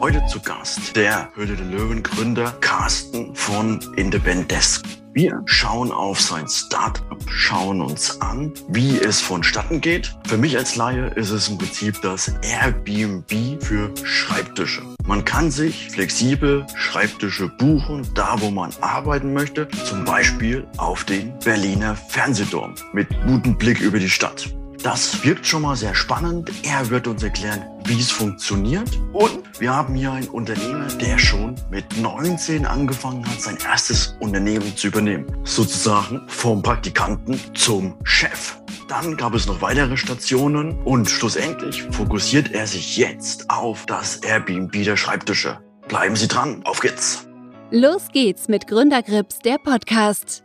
Heute zu Gast der Höhle der Löwen Gründer Carsten von Independesk. Wir schauen auf sein Startup, schauen uns an, wie es vonstatten geht. Für mich als Laie ist es im Prinzip das Airbnb für Schreibtische. Man kann sich flexibel Schreibtische buchen, da wo man arbeiten möchte, zum Beispiel auf den Berliner Fernsehturm mit gutem Blick über die Stadt. Das wirkt schon mal sehr spannend. Er wird uns erklären, wie es funktioniert. Und wir haben hier einen Unternehmer, der schon mit 19 angefangen hat, sein erstes Unternehmen zu übernehmen. Sozusagen vom Praktikanten zum Chef. Dann gab es noch weitere Stationen und schlussendlich fokussiert er sich jetzt auf das Airbnb der Schreibtische. Bleiben Sie dran, auf geht's! Los geht's mit Gründergrips, der Podcast.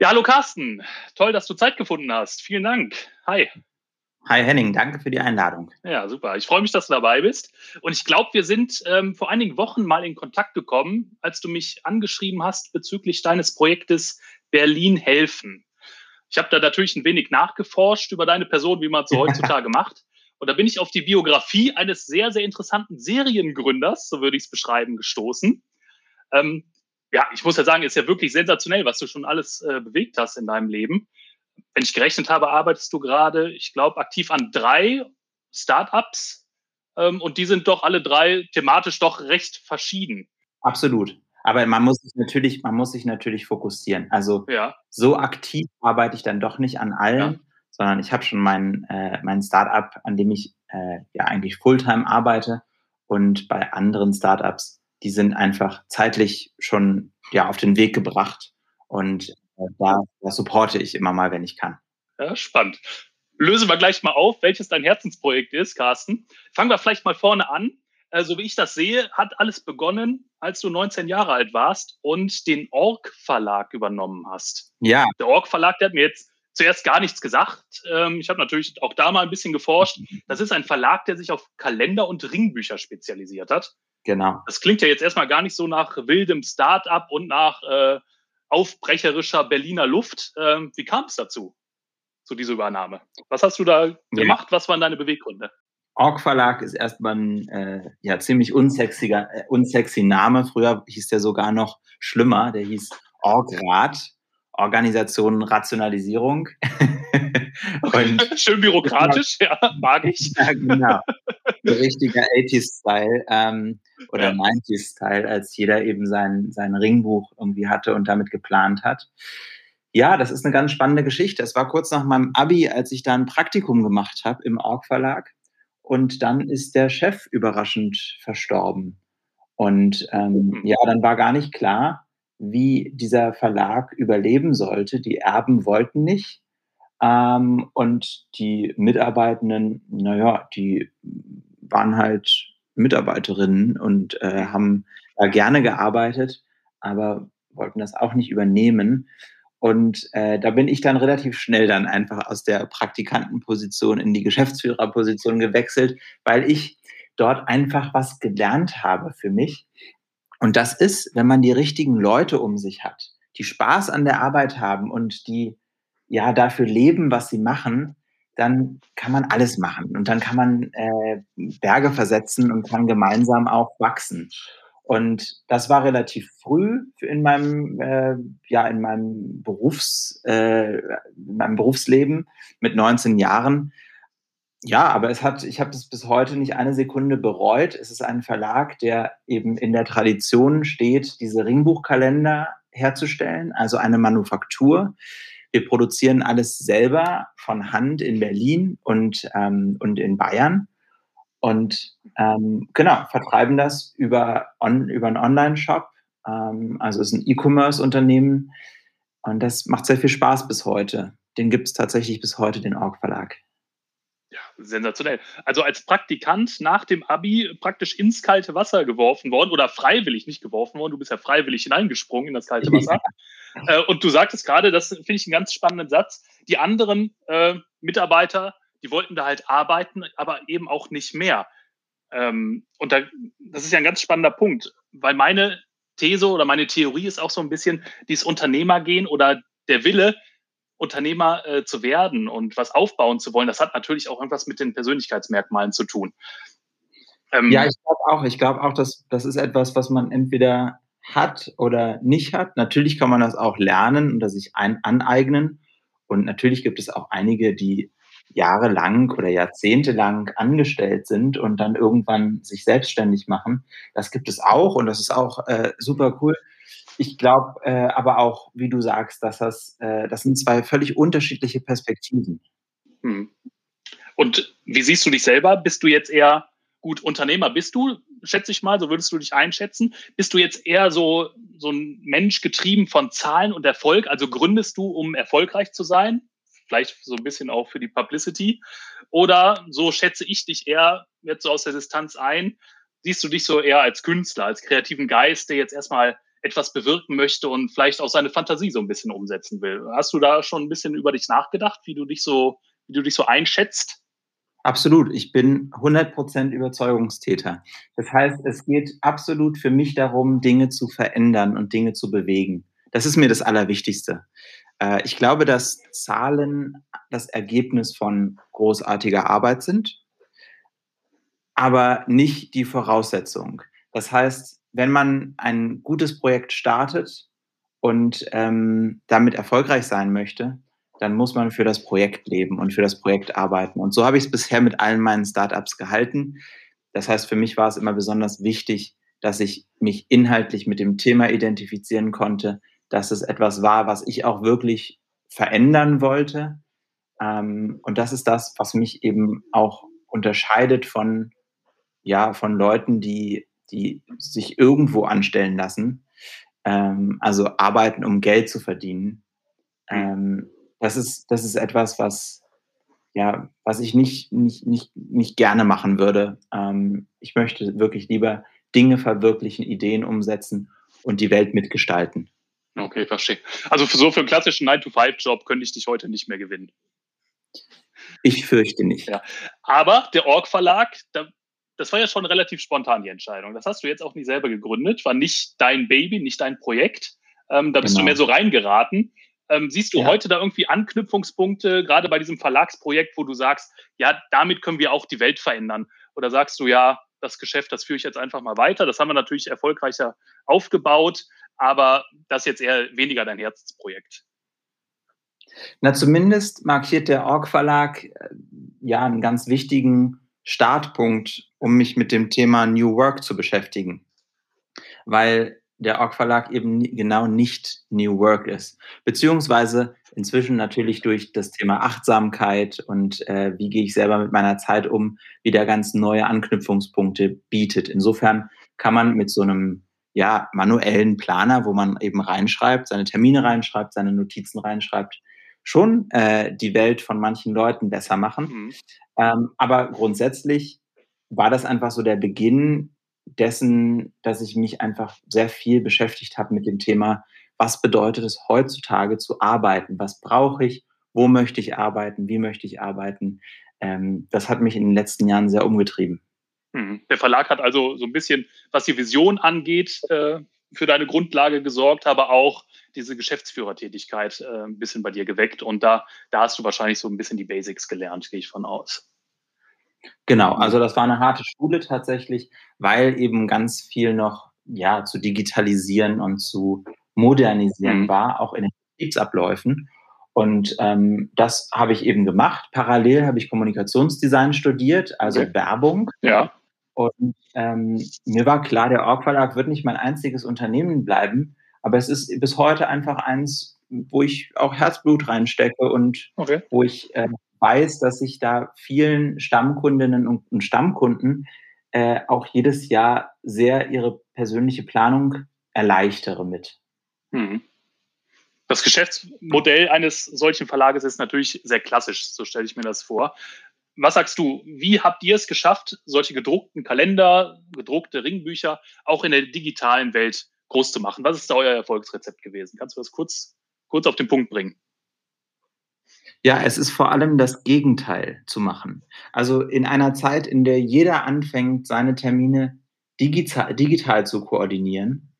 Ja, hallo Carsten. Toll, dass du Zeit gefunden hast. Vielen Dank. Hi. Hi Henning, danke für die Einladung. Ja, super. Ich freue mich, dass du dabei bist. Und ich glaube, wir sind ähm, vor einigen Wochen mal in Kontakt gekommen, als du mich angeschrieben hast bezüglich deines Projektes Berlin helfen. Ich habe da natürlich ein wenig nachgeforscht über deine Person, wie man es so heutzutage macht. Und da bin ich auf die Biografie eines sehr, sehr interessanten Seriengründers, so würde ich es beschreiben, gestoßen. Ähm, ja, ich muss ja sagen, ist ja wirklich sensationell, was du schon alles äh, bewegt hast in deinem Leben. Wenn ich gerechnet habe, arbeitest du gerade, ich glaube, aktiv an drei Startups ähm, und die sind doch alle drei thematisch doch recht verschieden. Absolut. Aber man muss sich natürlich, man muss sich natürlich fokussieren. Also ja. so aktiv arbeite ich dann doch nicht an allen, ja. sondern ich habe schon mein, äh, mein Startup, an dem ich äh, ja eigentlich Fulltime arbeite. Und bei anderen Startups die sind einfach zeitlich schon ja auf den Weg gebracht und da, da supporte ich immer mal, wenn ich kann. Ja, spannend. Lösen wir gleich mal auf, welches dein Herzensprojekt ist, Carsten. Fangen wir vielleicht mal vorne an. Äh, so wie ich das sehe, hat alles begonnen, als du 19 Jahre alt warst und den Org Verlag übernommen hast. Ja. Der Org Verlag, der hat mir jetzt zuerst gar nichts gesagt. Ähm, ich habe natürlich auch da mal ein bisschen geforscht. Das ist ein Verlag, der sich auf Kalender und Ringbücher spezialisiert hat. Genau. Das klingt ja jetzt erstmal gar nicht so nach wildem Start-up und nach äh, aufbrecherischer Berliner Luft. Ähm, wie kam es dazu, zu dieser Übernahme? Was hast du da gemacht? Ja. Was waren deine Beweggründe? Org Verlag ist erstmal ein äh, ja, ziemlich unsexiger, äh, unsexy Name. Früher hieß der sogar noch schlimmer. Der hieß Orgrat, Organisation Rationalisierung. Und Schön bürokratisch, ja, mag ich. Ja, genau. Richtiger 80s-Style ähm, oder ja. 90s-Style, als jeder eben sein, sein Ringbuch irgendwie hatte und damit geplant hat. Ja, das ist eine ganz spannende Geschichte. Es war kurz nach meinem Abi, als ich da ein Praktikum gemacht habe im Org Verlag. Und dann ist der Chef überraschend verstorben. Und ähm, mhm. ja, dann war gar nicht klar, wie dieser Verlag überleben sollte. Die Erben wollten nicht. Ähm, und die Mitarbeitenden, naja, die waren halt Mitarbeiterinnen und äh, haben da gerne gearbeitet, aber wollten das auch nicht übernehmen. Und äh, da bin ich dann relativ schnell dann einfach aus der Praktikantenposition in die Geschäftsführerposition gewechselt, weil ich dort einfach was gelernt habe für mich. Und das ist, wenn man die richtigen Leute um sich hat, die Spaß an der Arbeit haben und die ja dafür leben, was sie machen, dann kann man alles machen und dann kann man äh, Berge versetzen und kann gemeinsam auch wachsen. Und das war relativ früh in meinem äh, ja in meinem Berufs äh, in meinem Berufsleben mit 19 Jahren. Ja, aber es hat ich habe es bis heute nicht eine Sekunde bereut. Es ist ein Verlag, der eben in der Tradition steht, diese Ringbuchkalender herzustellen, also eine Manufaktur, wir produzieren alles selber von Hand in Berlin und, ähm, und in Bayern. Und ähm, genau, vertreiben das über, on, über einen Online-Shop. Ähm, also es ist ein E-Commerce-Unternehmen. Und das macht sehr viel Spaß bis heute. Den gibt es tatsächlich bis heute, den Org Verlag. Ja, sensationell. Also als Praktikant nach dem Abi praktisch ins kalte Wasser geworfen worden oder freiwillig nicht geworfen worden. Du bist ja freiwillig hineingesprungen in das kalte Wasser. äh, und du sagtest gerade, das finde ich einen ganz spannenden Satz. Die anderen äh, Mitarbeiter, die wollten da halt arbeiten, aber eben auch nicht mehr. Ähm, und da, das ist ja ein ganz spannender Punkt, weil meine These oder meine Theorie ist auch so ein bisschen dieses Unternehmergehen oder der Wille, Unternehmer äh, zu werden und was aufbauen zu wollen. Das hat natürlich auch irgendwas mit den Persönlichkeitsmerkmalen zu tun. Ähm, ja, ich glaube auch. Ich glaube auch, dass das ist etwas, was man entweder hat oder nicht hat. Natürlich kann man das auch lernen oder sich ein, aneignen. Und natürlich gibt es auch einige, die jahrelang oder jahrzehntelang angestellt sind und dann irgendwann sich selbstständig machen. Das gibt es auch und das ist auch äh, super cool. Ich glaube äh, aber auch, wie du sagst, dass das, äh, das sind zwei völlig unterschiedliche Perspektiven. Hm. Und wie siehst du dich selber? Bist du jetzt eher gut Unternehmer? Bist du, schätze ich mal, so würdest du dich einschätzen? Bist du jetzt eher so, so ein Mensch getrieben von Zahlen und Erfolg? Also gründest du, um erfolgreich zu sein? Vielleicht so ein bisschen auch für die Publicity? Oder so schätze ich dich eher jetzt so aus der Distanz ein? Siehst du dich so eher als Künstler, als kreativen Geist, der jetzt erstmal etwas bewirken möchte und vielleicht auch seine Fantasie so ein bisschen umsetzen will. Hast du da schon ein bisschen über dich nachgedacht, wie du dich so, wie du dich so einschätzt? Absolut. Ich bin 100% Überzeugungstäter. Das heißt, es geht absolut für mich darum, Dinge zu verändern und Dinge zu bewegen. Das ist mir das Allerwichtigste. Äh, ich glaube, dass Zahlen das Ergebnis von großartiger Arbeit sind, aber nicht die Voraussetzung. Das heißt, wenn man ein gutes Projekt startet und ähm, damit erfolgreich sein möchte, dann muss man für das Projekt leben und für das Projekt arbeiten. Und so habe ich es bisher mit allen meinen Startups gehalten. Das heißt, für mich war es immer besonders wichtig, dass ich mich inhaltlich mit dem Thema identifizieren konnte, dass es etwas war, was ich auch wirklich verändern wollte. Ähm, und das ist das, was mich eben auch unterscheidet von, ja, von Leuten, die die sich irgendwo anstellen lassen, ähm, also arbeiten, um Geld zu verdienen. Ähm, das, ist, das ist etwas, was, ja, was ich nicht, nicht, nicht, nicht gerne machen würde. Ähm, ich möchte wirklich lieber Dinge verwirklichen, Ideen umsetzen und die Welt mitgestalten. Okay, verstehe. Also für so für einen klassischen 9-to-5-Job könnte ich dich heute nicht mehr gewinnen. Ich fürchte nicht. Ja. Aber der Org Verlag, da das war ja schon relativ spontan die Entscheidung. Das hast du jetzt auch nicht selber gegründet, war nicht dein Baby, nicht dein Projekt. Ähm, da bist genau. du mehr so reingeraten. Ähm, siehst du ja. heute da irgendwie Anknüpfungspunkte, gerade bei diesem Verlagsprojekt, wo du sagst, ja, damit können wir auch die Welt verändern? Oder sagst du, ja, das Geschäft, das führe ich jetzt einfach mal weiter. Das haben wir natürlich erfolgreicher aufgebaut, aber das ist jetzt eher weniger dein Herzensprojekt. Na, zumindest markiert der Org Verlag äh, ja einen ganz wichtigen Startpunkt, um mich mit dem Thema New Work zu beschäftigen. Weil der Org Verlag eben genau nicht New Work ist. Beziehungsweise inzwischen natürlich durch das Thema Achtsamkeit und äh, wie gehe ich selber mit meiner Zeit um, wieder ganz neue Anknüpfungspunkte bietet. Insofern kann man mit so einem ja, manuellen Planer, wo man eben reinschreibt, seine Termine reinschreibt, seine Notizen reinschreibt, schon äh, die Welt von manchen Leuten besser machen. Mhm. Ähm, aber grundsätzlich war das einfach so der Beginn dessen, dass ich mich einfach sehr viel beschäftigt habe mit dem Thema, was bedeutet es heutzutage zu arbeiten? Was brauche ich? Wo möchte ich arbeiten? Wie möchte ich arbeiten? Ähm, das hat mich in den letzten Jahren sehr umgetrieben. Mhm. Der Verlag hat also so ein bisschen, was die Vision angeht, äh, für deine Grundlage gesorgt, aber auch diese Geschäftsführertätigkeit äh, ein bisschen bei dir geweckt. Und da, da hast du wahrscheinlich so ein bisschen die Basics gelernt, gehe ich von aus. Genau, also das war eine harte Schule tatsächlich, weil eben ganz viel noch ja, zu digitalisieren und zu modernisieren mhm. war, auch in den Betriebsabläufen. Und ähm, das habe ich eben gemacht. Parallel habe ich Kommunikationsdesign studiert, also okay. Werbung. Ja. Und ähm, mir war klar, der Org Verlag wird nicht mein einziges Unternehmen bleiben, aber es ist bis heute einfach eins, wo ich auch Herzblut reinstecke und okay. wo ich äh, weiß, dass ich da vielen Stammkundinnen und, und Stammkunden äh, auch jedes Jahr sehr ihre persönliche Planung erleichtere mit. Hm. Das Geschäftsmodell eines solchen Verlages ist natürlich sehr klassisch, so stelle ich mir das vor was sagst du, wie habt ihr es geschafft, solche gedruckten Kalender, gedruckte Ringbücher auch in der digitalen Welt groß zu machen? Was ist da euer Erfolgsrezept gewesen? Kannst du das kurz, kurz auf den Punkt bringen? Ja, es ist vor allem das Gegenteil zu machen. Also in einer Zeit, in der jeder anfängt, seine Termine digital, digital zu koordinieren,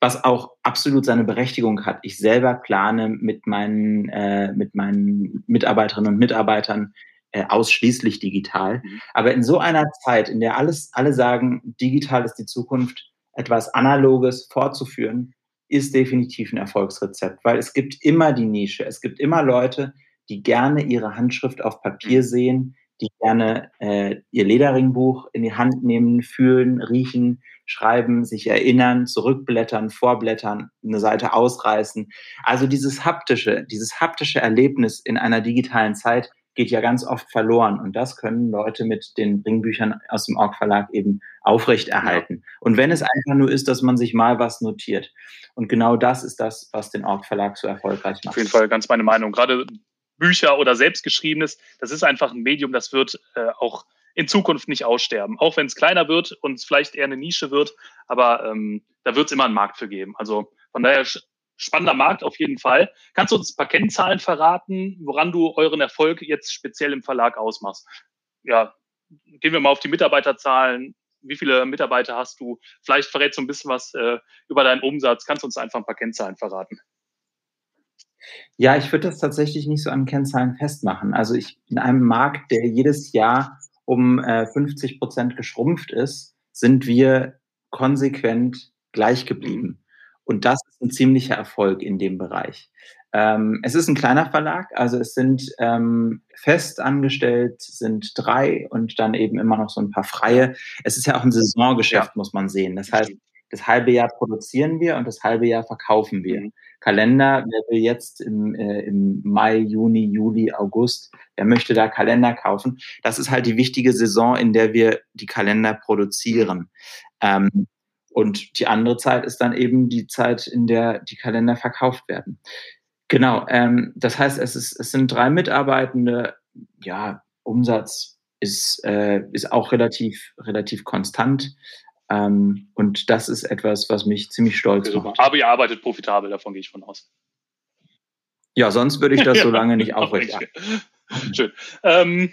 was auch absolut seine Berechtigung hat. Ich selber plane mit meinen, äh, mit meinen Mitarbeiterinnen und Mitarbeitern äh, ausschließlich digital. Mhm. Aber in so einer Zeit, in der alles, alle sagen, digital ist die Zukunft, etwas Analoges fortzuführen, ist definitiv ein Erfolgsrezept, weil es gibt immer die Nische, es gibt immer Leute, die gerne ihre Handschrift auf Papier mhm. sehen, die gerne äh, ihr Lederringbuch in die Hand nehmen, fühlen, riechen, schreiben, sich erinnern, zurückblättern, vorblättern, eine Seite ausreißen. Also dieses haptische, dieses haptische Erlebnis in einer digitalen Zeit geht ja ganz oft verloren. Und das können Leute mit den Ringbüchern aus dem Org Verlag eben aufrechterhalten. Ja. Und wenn es einfach nur ist, dass man sich mal was notiert. Und genau das ist das, was den Org Verlag so erfolgreich macht. Auf jeden Fall ganz meine Meinung. Gerade Bücher oder selbstgeschriebenes, das ist einfach ein Medium, das wird äh, auch in Zukunft nicht aussterben. Auch wenn es kleiner wird und es vielleicht eher eine Nische wird, aber ähm, da wird es immer einen Markt für geben. Also von daher spannender Markt auf jeden Fall. Kannst du uns ein paar Kennzahlen verraten, woran du euren Erfolg jetzt speziell im Verlag ausmachst? Ja, gehen wir mal auf die Mitarbeiterzahlen. Wie viele Mitarbeiter hast du? Vielleicht verrätst du ein bisschen was äh, über deinen Umsatz. Kannst du uns einfach ein paar Kennzahlen verraten? Ja, ich würde das tatsächlich nicht so an Kennzahlen festmachen. Also ich in einem Markt, der jedes Jahr um äh, 50 Prozent geschrumpft ist, sind wir konsequent gleich geblieben. Und das ein ziemlicher Erfolg in dem Bereich. Ähm, es ist ein kleiner Verlag, also es sind ähm, fest angestellt, sind drei und dann eben immer noch so ein paar freie. Es ist ja auch ein Saisongeschäft, ja. muss man sehen. Das heißt, das halbe Jahr produzieren wir und das halbe Jahr verkaufen wir. Mhm. Kalender, wer will jetzt im, äh, im Mai, Juni, Juli, August, wer möchte da Kalender kaufen? Das ist halt die wichtige Saison, in der wir die Kalender produzieren. Ähm, und die andere Zeit ist dann eben die Zeit, in der die Kalender verkauft werden. Genau, ähm, das heißt, es, ist, es sind drei Mitarbeitende, ja, Umsatz ist, äh, ist auch relativ, relativ konstant. Ähm, und das ist etwas, was mich ziemlich stolz macht. Aber ihr arbeitet profitabel, davon gehe ich von aus. Ja, sonst würde ich das so lange nicht aufrechterhalten. Schön. Ähm,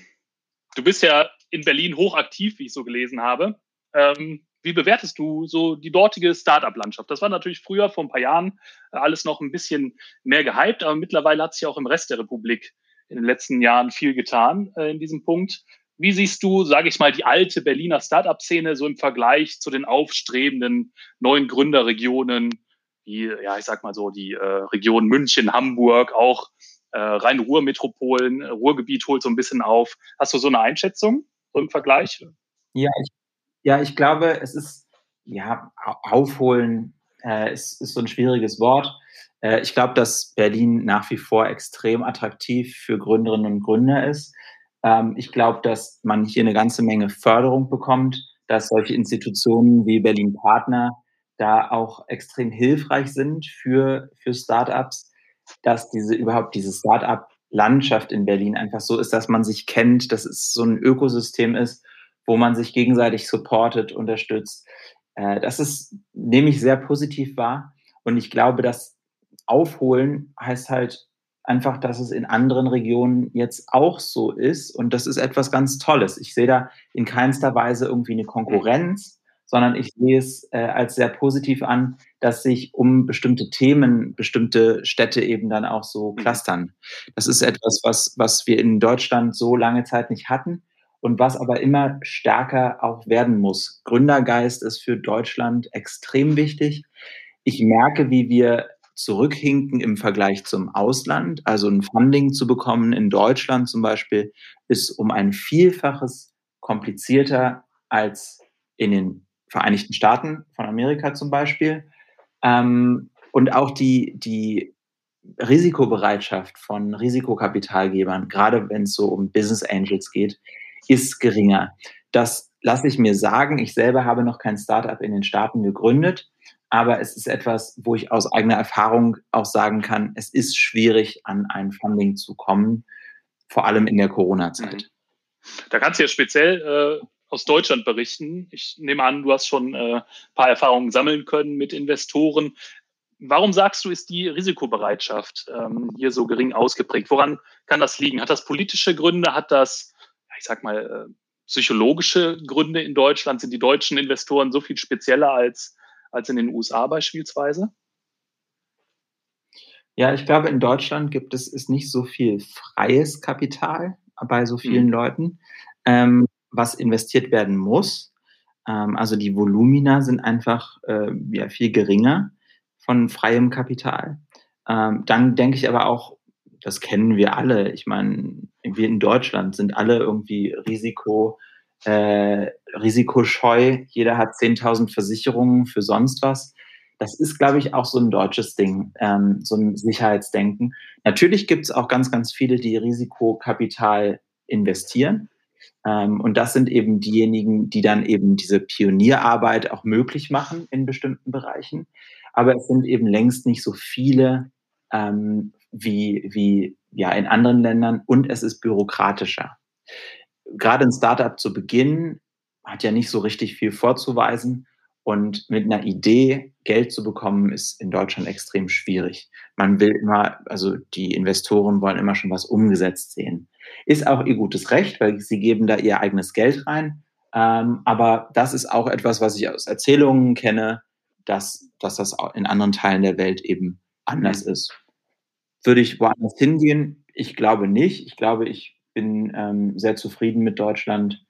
du bist ja in Berlin hochaktiv, wie ich so gelesen habe. Ähm, wie bewertest du so die dortige Startup-Landschaft? Das war natürlich früher, vor ein paar Jahren, äh, alles noch ein bisschen mehr gehypt, aber mittlerweile hat sich auch im Rest der Republik in den letzten Jahren viel getan äh, in diesem Punkt. Wie siehst du, sage ich mal, die alte Berliner Startup-Szene so im Vergleich zu den aufstrebenden neuen Gründerregionen, wie, ja, ich sag mal so, die äh, Region München, Hamburg, auch äh, Rhein-Ruhr-Metropolen, Ruhrgebiet holt so ein bisschen auf. Hast du so eine Einschätzung so im Vergleich? Ja, ich ja, ich glaube, es ist, ja, aufholen äh, ist, ist so ein schwieriges Wort. Äh, ich glaube, dass Berlin nach wie vor extrem attraktiv für Gründerinnen und Gründer ist. Ähm, ich glaube, dass man hier eine ganze Menge Förderung bekommt, dass solche Institutionen wie Berlin Partner da auch extrem hilfreich sind für, für Startups, dass diese überhaupt diese Startup-Landschaft in Berlin einfach so ist, dass man sich kennt, dass es so ein Ökosystem ist, wo man sich gegenseitig supportet, unterstützt. Äh, das ist, nehme ich sehr positiv wahr. Und ich glaube, dass Aufholen heißt halt einfach, dass es in anderen Regionen jetzt auch so ist. Und das ist etwas ganz Tolles. Ich sehe da in keinster Weise irgendwie eine Konkurrenz, sondern ich sehe es äh, als sehr positiv an, dass sich um bestimmte Themen bestimmte Städte eben dann auch so mhm. clustern. Das ist etwas, was, was wir in Deutschland so lange Zeit nicht hatten und was aber immer stärker auch werden muss. Gründergeist ist für Deutschland extrem wichtig. Ich merke, wie wir zurückhinken im Vergleich zum Ausland. Also ein Funding zu bekommen in Deutschland zum Beispiel ist um ein Vielfaches komplizierter als in den Vereinigten Staaten von Amerika zum Beispiel. Ähm, und auch die, die Risikobereitschaft von Risikokapitalgebern, gerade wenn es so um Business Angels geht, ist geringer. Das lasse ich mir sagen. Ich selber habe noch kein Startup in den Staaten gegründet, aber es ist etwas, wo ich aus eigener Erfahrung auch sagen kann, es ist schwierig, an ein Funding zu kommen, vor allem in der Corona-Zeit. Mhm. Da kannst du ja speziell äh, aus Deutschland berichten. Ich nehme an, du hast schon äh, ein paar Erfahrungen sammeln können mit Investoren. warum sagst du, ist die Risikobereitschaft ähm, hier so gering ausgeprägt? Woran kann das liegen? Hat das politische Gründe? Hat das, ich sag mal, äh, psychologische Gründe in Deutschland? Sind die deutschen Investoren so viel spezieller als, als in den USA beispielsweise? Ja, ich glaube, in Deutschland gibt es ist nicht so viel freies Kapital bei so vielen mhm. Leuten, ähm, was investiert werden muss. Ähm, also die Volumina sind einfach äh, ja, viel geringer von freiem Kapital. Ähm, dann denke ich aber auch, das kennen wir alle. Ich meine, wir in Deutschland sind alle irgendwie Risiko, äh, risikoscheu. Jeder hat 10.000 Versicherungen für sonst was. Das ist, glaube ich, auch so ein deutsches Ding, ähm, so ein Sicherheitsdenken. Natürlich gibt es auch ganz, ganz viele, die Risikokapital investieren. Ähm, und das sind eben diejenigen, die dann eben diese Pionierarbeit auch möglich machen in bestimmten Bereichen. Aber es sind eben längst nicht so viele ähm, wie, wie ja, in anderen Ländern und es ist bürokratischer. Gerade ein Startup zu Beginn hat ja nicht so richtig viel vorzuweisen und mit einer Idee Geld zu bekommen, ist in Deutschland extrem schwierig. Man will immer, also die Investoren wollen immer schon was umgesetzt sehen. Ist auch ihr gutes Recht, weil sie geben da ihr eigenes Geld rein. Ähm, aber das ist auch etwas, was ich aus Erzählungen kenne, dass, dass das in anderen Teilen der Welt eben anders ist. Würde ich woanders hingehen? Ich glaube nicht. Ich glaube, ich bin ähm, sehr zufrieden mit Deutschland,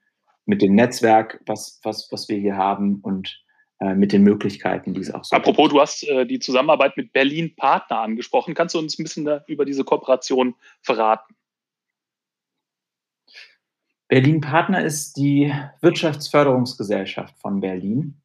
mit dem Netzwerk, was, was, was wir hier haben und äh, mit den Möglichkeiten, die es auch so Apropos, gibt. du hast äh, die Zusammenarbeit mit Berlin Partner angesprochen. Kannst du uns ein bisschen da über diese Kooperation verraten? Berlin Partner ist die Wirtschaftsförderungsgesellschaft von Berlin.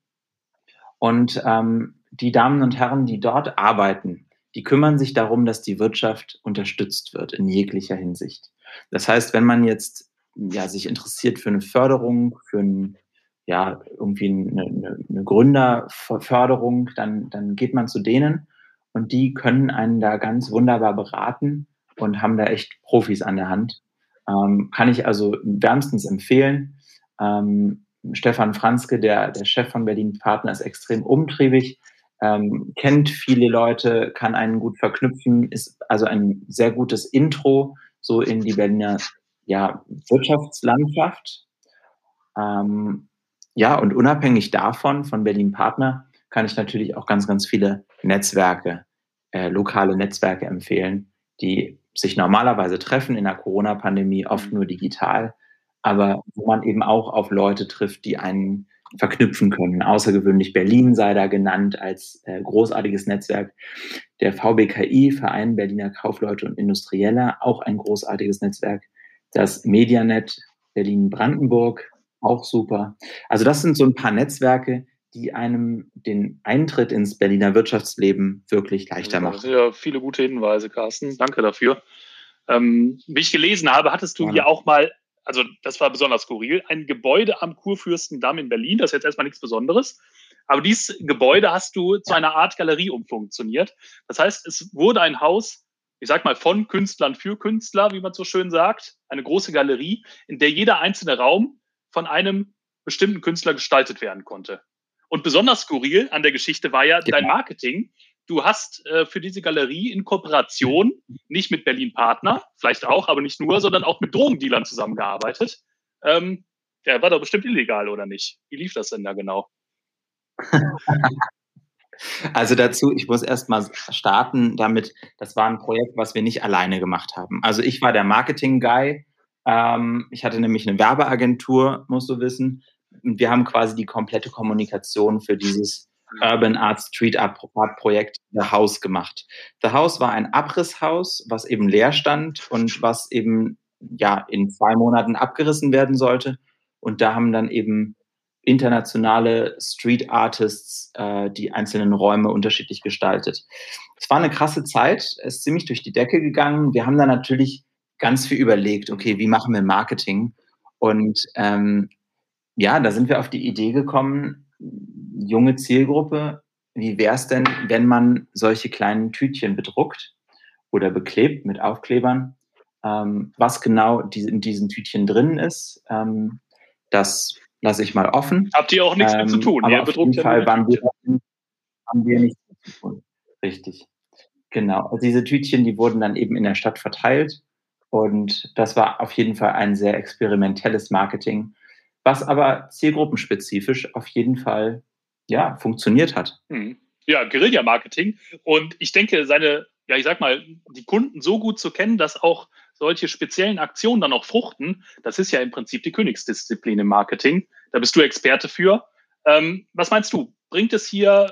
Und ähm, die Damen und Herren, die dort arbeiten, die kümmern sich darum, dass die Wirtschaft unterstützt wird in jeglicher Hinsicht. Das heißt, wenn man jetzt ja, sich interessiert für eine Förderung, für ein ja, irgendwie eine, eine, eine Gründerförderung, dann, dann geht man zu denen und die können einen da ganz wunderbar beraten und haben da echt Profis an der Hand. Ähm, kann ich also wärmstens empfehlen. Ähm, Stefan Franzke, der, der Chef von Berlin Partner, ist extrem umtriebig, ähm, kennt viele Leute, kann einen gut verknüpfen, ist also ein sehr gutes Intro so in die Berliner ja, Wirtschaftslandschaft. Ähm, ja, und unabhängig davon, von Berlin Partner, kann ich natürlich auch ganz, ganz viele Netzwerke, äh, lokale Netzwerke empfehlen, die sich normalerweise treffen in der Corona-Pandemie, oft nur digital, aber wo man eben auch auf Leute trifft, die einen verknüpfen können. Außergewöhnlich Berlin sei da genannt als äh, großartiges Netzwerk. Der VBKI, Verein Berliner Kaufleute und Industrieller, auch ein großartiges Netzwerk. Das Medianet Berlin-Brandenburg, auch super. Also das sind so ein paar Netzwerke, die einem den Eintritt ins Berliner Wirtschaftsleben wirklich leichter machen. Das sind ja viele gute Hinweise, Carsten. Danke dafür. Ähm, wie ich gelesen habe, hattest du ja. hier auch mal, also das war besonders skurril, ein Gebäude am Kurfürstendamm in Berlin. Das ist jetzt erstmal nichts Besonderes. Aber dieses Gebäude hast du zu einer Art Galerie umfunktioniert. Das heißt, es wurde ein Haus, ich sag mal, von Künstlern für Künstler, wie man so schön sagt. Eine große Galerie, in der jeder einzelne Raum von einem bestimmten Künstler gestaltet werden konnte. Und besonders skurril an der Geschichte war ja genau. dein Marketing. Du hast äh, für diese Galerie in Kooperation nicht mit Berlin Partner, vielleicht auch, aber nicht nur, sondern auch mit Drogendealern zusammengearbeitet. Ähm, der war doch bestimmt illegal, oder nicht? Wie lief das denn da genau? Also dazu, ich muss erst mal starten damit, das war ein Projekt, was wir nicht alleine gemacht haben. Also ich war der Marketing-Guy ähm, ich hatte nämlich eine Werbeagentur, musst du wissen. Und wir haben quasi die komplette Kommunikation für dieses Urban Art Street Art Projekt The House gemacht. The House war ein Abrisshaus, was eben leer stand und was eben ja in zwei Monaten abgerissen werden sollte. Und da haben dann eben internationale Street Artists äh, die einzelnen Räume unterschiedlich gestaltet. Es war eine krasse Zeit, es ist ziemlich durch die Decke gegangen. Wir haben da natürlich ganz viel überlegt, okay, wie machen wir Marketing? Und ähm, ja, da sind wir auf die Idee gekommen, junge Zielgruppe, wie wäre es denn, wenn man solche kleinen Tütchen bedruckt oder beklebt mit Aufklebern? Ähm, was genau die, in diesen Tütchen drin ist, ähm, das lasse ich mal offen. Habt ihr auch nichts ähm, mit zu tun? Aber auf jeden Fall waren wir, haben wir nichts zu tun. Richtig. Genau. Also diese Tütchen, die wurden dann eben in der Stadt verteilt. Und das war auf jeden Fall ein sehr experimentelles Marketing, was aber zielgruppenspezifisch auf jeden Fall ja, funktioniert hat. Hm. Ja, Guerilla-Marketing. Und ich denke, seine, ja, ich sag mal, die Kunden so gut zu kennen, dass auch solche speziellen Aktionen dann auch fruchten, das ist ja im Prinzip die Königsdisziplin im Marketing. Da bist du Experte für. Ähm, was meinst du? Bringt es hier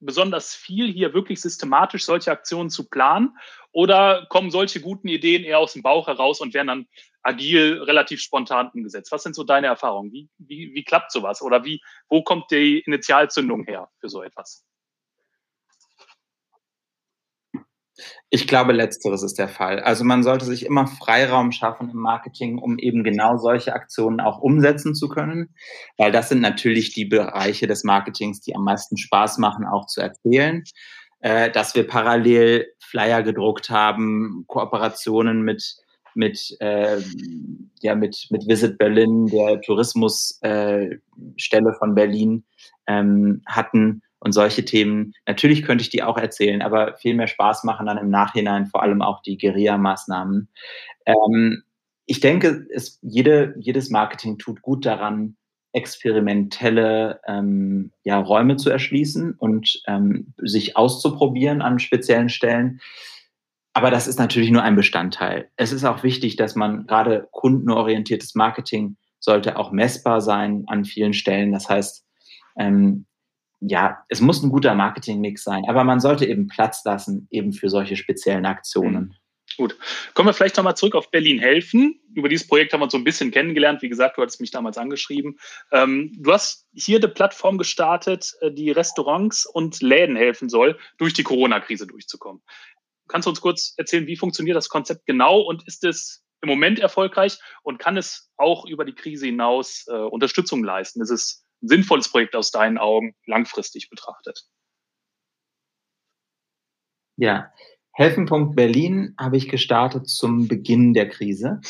besonders viel, hier wirklich systematisch solche Aktionen zu planen? Oder kommen solche guten Ideen eher aus dem Bauch heraus und werden dann agil, relativ spontan umgesetzt? Was sind so deine Erfahrungen? Wie, wie, wie klappt sowas? Oder wie, wo kommt die Initialzündung her für so etwas? Ich glaube, letzteres ist der Fall. Also man sollte sich immer Freiraum schaffen im Marketing, um eben genau solche Aktionen auch umsetzen zu können, weil das sind natürlich die Bereiche des Marketings, die am meisten Spaß machen, auch zu erzählen. Äh, dass wir parallel Flyer gedruckt haben, Kooperationen mit mit, äh, ja, mit, mit Visit Berlin, der Tourismusstelle äh, von Berlin, ähm, hatten und solche Themen. Natürlich könnte ich die auch erzählen, aber viel mehr Spaß machen dann im Nachhinein vor allem auch die Guerilla-Maßnahmen. Ähm, ich denke, es, jede, jedes Marketing tut gut daran, experimentelle ähm, ja, Räume zu erschließen und ähm, sich auszuprobieren an speziellen Stellen. Aber das ist natürlich nur ein Bestandteil. Es ist auch wichtig, dass man gerade kundenorientiertes Marketing sollte auch messbar sein an vielen Stellen. Das heißt, ähm, ja, es muss ein guter Marketingmix sein, aber man sollte eben Platz lassen, eben für solche speziellen Aktionen. Mhm. Gut. Kommen wir vielleicht nochmal zurück auf Berlin helfen. Über dieses Projekt haben wir uns so ein bisschen kennengelernt. Wie gesagt, du hattest mich damals angeschrieben. Ähm, du hast hier eine Plattform gestartet, äh, die Restaurants und Läden helfen soll, durch die Corona-Krise durchzukommen. Kannst du uns kurz erzählen, wie funktioniert das Konzept genau und ist es im Moment erfolgreich und kann es auch über die Krise hinaus äh, Unterstützung leisten? Ist es sinnvolles Projekt aus deinen Augen langfristig betrachtet? Ja, Helfen.Berlin Berlin habe ich gestartet zum Beginn der Krise.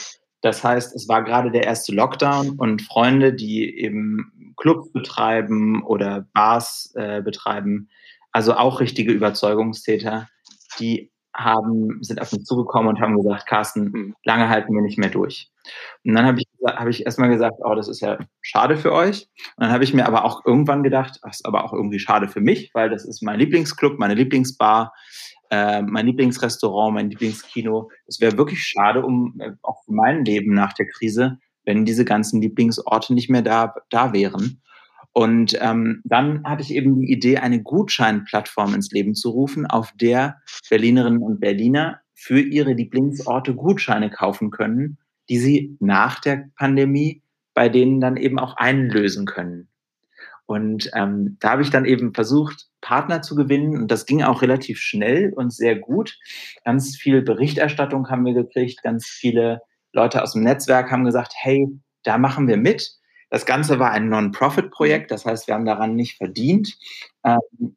Das heißt, es war gerade der erste Lockdown und Freunde, die eben Clubs betreiben oder Bars äh, betreiben, also auch richtige Überzeugungstäter, die haben, sind auf mich zugekommen und haben gesagt, Carsten, hm. lange halten wir nicht mehr durch. Und dann habe ich, hab ich erstmal gesagt, oh, das ist ja schade für euch. Und dann habe ich mir aber auch irgendwann gedacht, das ist aber auch irgendwie schade für mich, weil das ist mein Lieblingsclub, meine Lieblingsbar, äh, mein Lieblingsrestaurant, mein Lieblingskino. Es wäre wirklich schade, um äh, auch für mein Leben nach der Krise, wenn diese ganzen Lieblingsorte nicht mehr da, da wären. Und ähm, dann hatte ich eben die Idee, eine Gutscheinplattform ins Leben zu rufen, auf der Berlinerinnen und Berliner für ihre Lieblingsorte Gutscheine kaufen können, die sie nach der Pandemie bei denen dann eben auch einlösen können. Und ähm, da habe ich dann eben versucht, Partner zu gewinnen. Und das ging auch relativ schnell und sehr gut. Ganz viel Berichterstattung haben wir gekriegt. Ganz viele Leute aus dem Netzwerk haben gesagt, hey, da machen wir mit. Das Ganze war ein Non-Profit-Projekt, das heißt, wir haben daran nicht verdient. Ähm,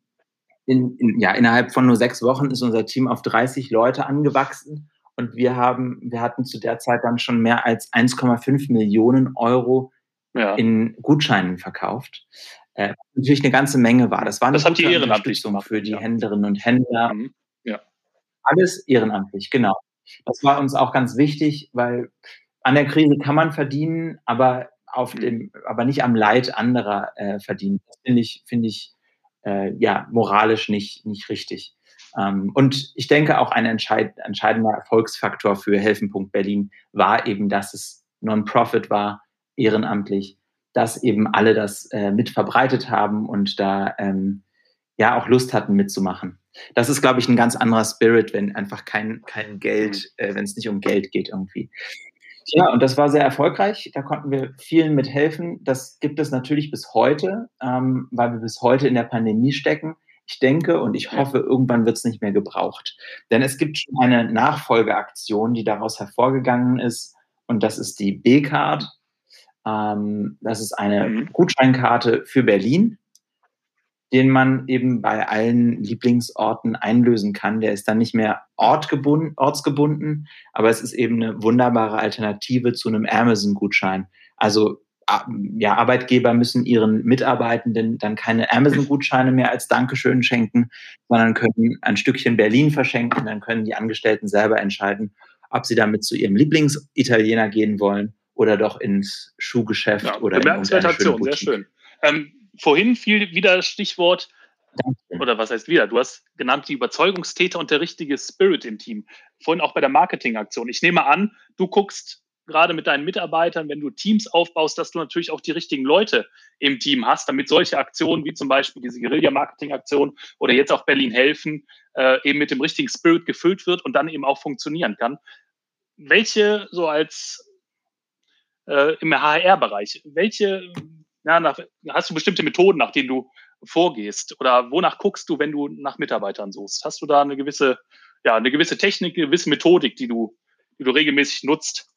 in, in, ja, innerhalb von nur sechs Wochen ist unser Team auf 30 Leute angewachsen und wir haben, wir hatten zu der Zeit dann schon mehr als 1,5 Millionen Euro ja. in Gutscheinen verkauft. Äh, natürlich eine ganze Menge war. Das war eine das Unterstützung für die ja. Händlerinnen und Händler. Mhm. Ja. Alles ehrenamtlich, genau. Das war uns auch ganz wichtig, weil an der Krise kann man verdienen, aber auf dem, aber nicht am Leid anderer äh, verdienen. Das finde ich, finde ich äh, ja moralisch nicht, nicht richtig. Ähm, und ich denke auch ein entscheid, entscheidender Erfolgsfaktor für Helfen. Berlin war eben, dass es Non-Profit war, ehrenamtlich, dass eben alle das äh, mit verbreitet haben und da ähm, ja auch Lust hatten mitzumachen. Das ist, glaube ich, ein ganz anderer Spirit, wenn einfach kein, kein Geld, äh, wenn es nicht um Geld geht irgendwie. Ja, und das war sehr erfolgreich. Da konnten wir vielen mithelfen. Das gibt es natürlich bis heute, ähm, weil wir bis heute in der Pandemie stecken. Ich denke und ich hoffe, irgendwann wird es nicht mehr gebraucht. Denn es gibt schon eine Nachfolgeaktion, die daraus hervorgegangen ist. Und das ist die B-Card. Ähm, das ist eine mhm. Gutscheinkarte für Berlin den man eben bei allen Lieblingsorten einlösen kann. Der ist dann nicht mehr ortgebunden, ortsgebunden, aber es ist eben eine wunderbare Alternative zu einem Amazon-Gutschein. Also ja, Arbeitgeber müssen ihren Mitarbeitenden dann keine Amazon-Gutscheine mehr als Dankeschön schenken, sondern können ein Stückchen Berlin verschenken. Dann können die Angestellten selber entscheiden, ob sie damit zu ihrem Lieblingsitaliener gehen wollen oder doch ins Schuhgeschäft ja, oder in irgendeine Aktion, sehr schön. Ähm, vorhin fiel wieder das Stichwort Danke. Oder was heißt wieder? Du hast genannt die Überzeugungstäter und der richtige Spirit im Team. Vorhin auch bei der Marketingaktion. Ich nehme an, du guckst gerade mit deinen Mitarbeitern, wenn du Teams aufbaust, dass du natürlich auch die richtigen Leute im Team hast, damit solche Aktionen wie zum Beispiel diese Guerilla-Marketing-Aktion oder jetzt auch Berlin helfen, äh, eben mit dem richtigen Spirit gefüllt wird und dann eben auch funktionieren kann. Welche so als äh, im HR-Bereich, welche, ja, nach, hast du bestimmte Methoden, nach denen du vorgehst oder wonach guckst du, wenn du nach Mitarbeitern suchst? Hast du da eine gewisse, ja, eine gewisse Technik, eine gewisse Methodik, die du, die du regelmäßig nutzt?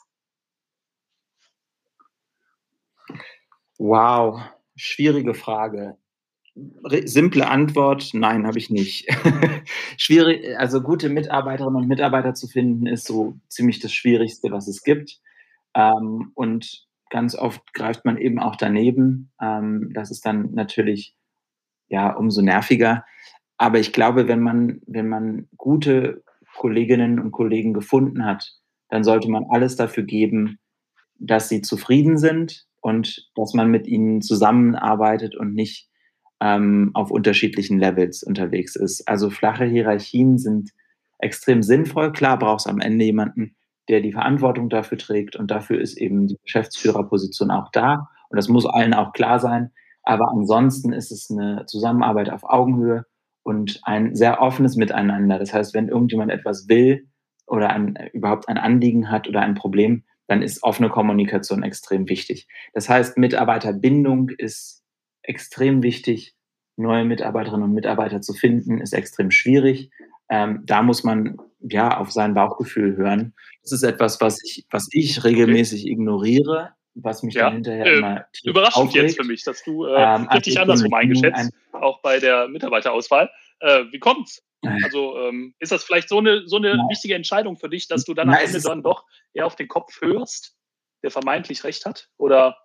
Wow, schwierige Frage. Simple Antwort, nein, habe ich nicht. Schwierig, also gute Mitarbeiterinnen und Mitarbeiter zu finden, ist so ziemlich das Schwierigste, was es gibt. Ähm, und ganz oft greift man eben auch daneben. Ähm, das ist dann natürlich ja umso nerviger. Aber ich glaube, wenn man, wenn man gute Kolleginnen und Kollegen gefunden hat, dann sollte man alles dafür geben, dass sie zufrieden sind und dass man mit ihnen zusammenarbeitet und nicht ähm, auf unterschiedlichen Levels unterwegs ist. Also flache Hierarchien sind extrem sinnvoll. Klar braucht es am Ende jemanden, der die Verantwortung dafür trägt und dafür ist eben die Geschäftsführerposition auch da und das muss allen auch klar sein. Aber ansonsten ist es eine Zusammenarbeit auf Augenhöhe und ein sehr offenes Miteinander. Das heißt, wenn irgendjemand etwas will oder ein, überhaupt ein Anliegen hat oder ein Problem, dann ist offene Kommunikation extrem wichtig. Das heißt, Mitarbeiterbindung ist extrem wichtig. Neue Mitarbeiterinnen und Mitarbeiter zu finden, ist extrem schwierig. Ähm, da muss man ja auf sein Bauchgefühl hören. Das ist etwas, was ich, was ich regelmäßig ignoriere, was mich ja, dann hinterher äh, immer überraschend aufregt. jetzt für mich, dass du äh, ähm, richtig andersrum eingeschätzt, auch bei der Mitarbeiterauswahl. Äh, wie kommt's? Also ähm, ist das vielleicht so eine, so eine wichtige Entscheidung für dich, dass du dann am Ende dann doch eher auf den Kopf hörst, der vermeintlich recht hat? Oder?